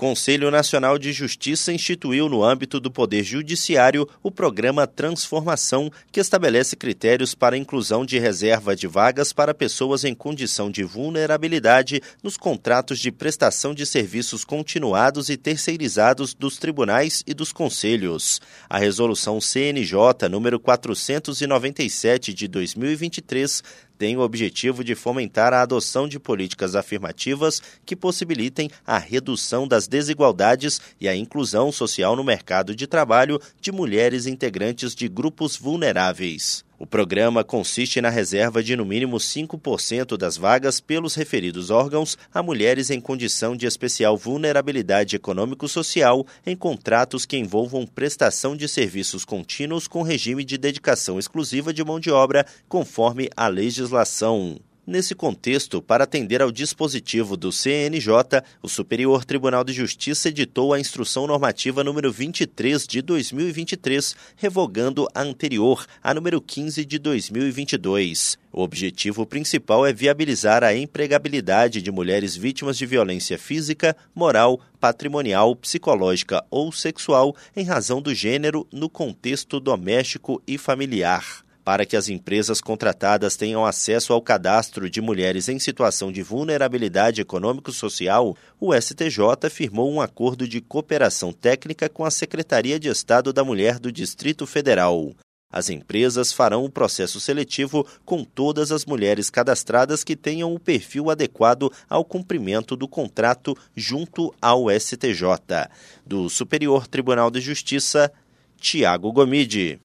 Conselho Nacional de Justiça instituiu no âmbito do Poder Judiciário o programa Transformação, que estabelece critérios para a inclusão de reserva de vagas para pessoas em condição de vulnerabilidade nos contratos de prestação de serviços continuados e terceirizados dos tribunais e dos conselhos. A resolução CNJ número 497 de 2023 tem o objetivo de fomentar a adoção de políticas afirmativas que possibilitem a redução das desigualdades e a inclusão social no mercado de trabalho de mulheres integrantes de grupos vulneráveis. O programa consiste na reserva de no mínimo 5% das vagas pelos referidos órgãos a mulheres em condição de especial vulnerabilidade econômico-social em contratos que envolvam prestação de serviços contínuos com regime de dedicação exclusiva de mão de obra, conforme a legislação. Nesse contexto, para atender ao dispositivo do CNJ, o Superior Tribunal de Justiça editou a Instrução Normativa número 23 de 2023, revogando a anterior, a número 15 de 2022. O objetivo principal é viabilizar a empregabilidade de mulheres vítimas de violência física, moral, patrimonial, psicológica ou sexual em razão do gênero no contexto doméstico e familiar. Para que as empresas contratadas tenham acesso ao cadastro de mulheres em situação de vulnerabilidade econômico-social, o STJ firmou um acordo de cooperação técnica com a Secretaria de Estado da Mulher do Distrito Federal. As empresas farão o processo seletivo com todas as mulheres cadastradas que tenham o perfil adequado ao cumprimento do contrato junto ao STJ. Do Superior Tribunal de Justiça, Tiago Gomide.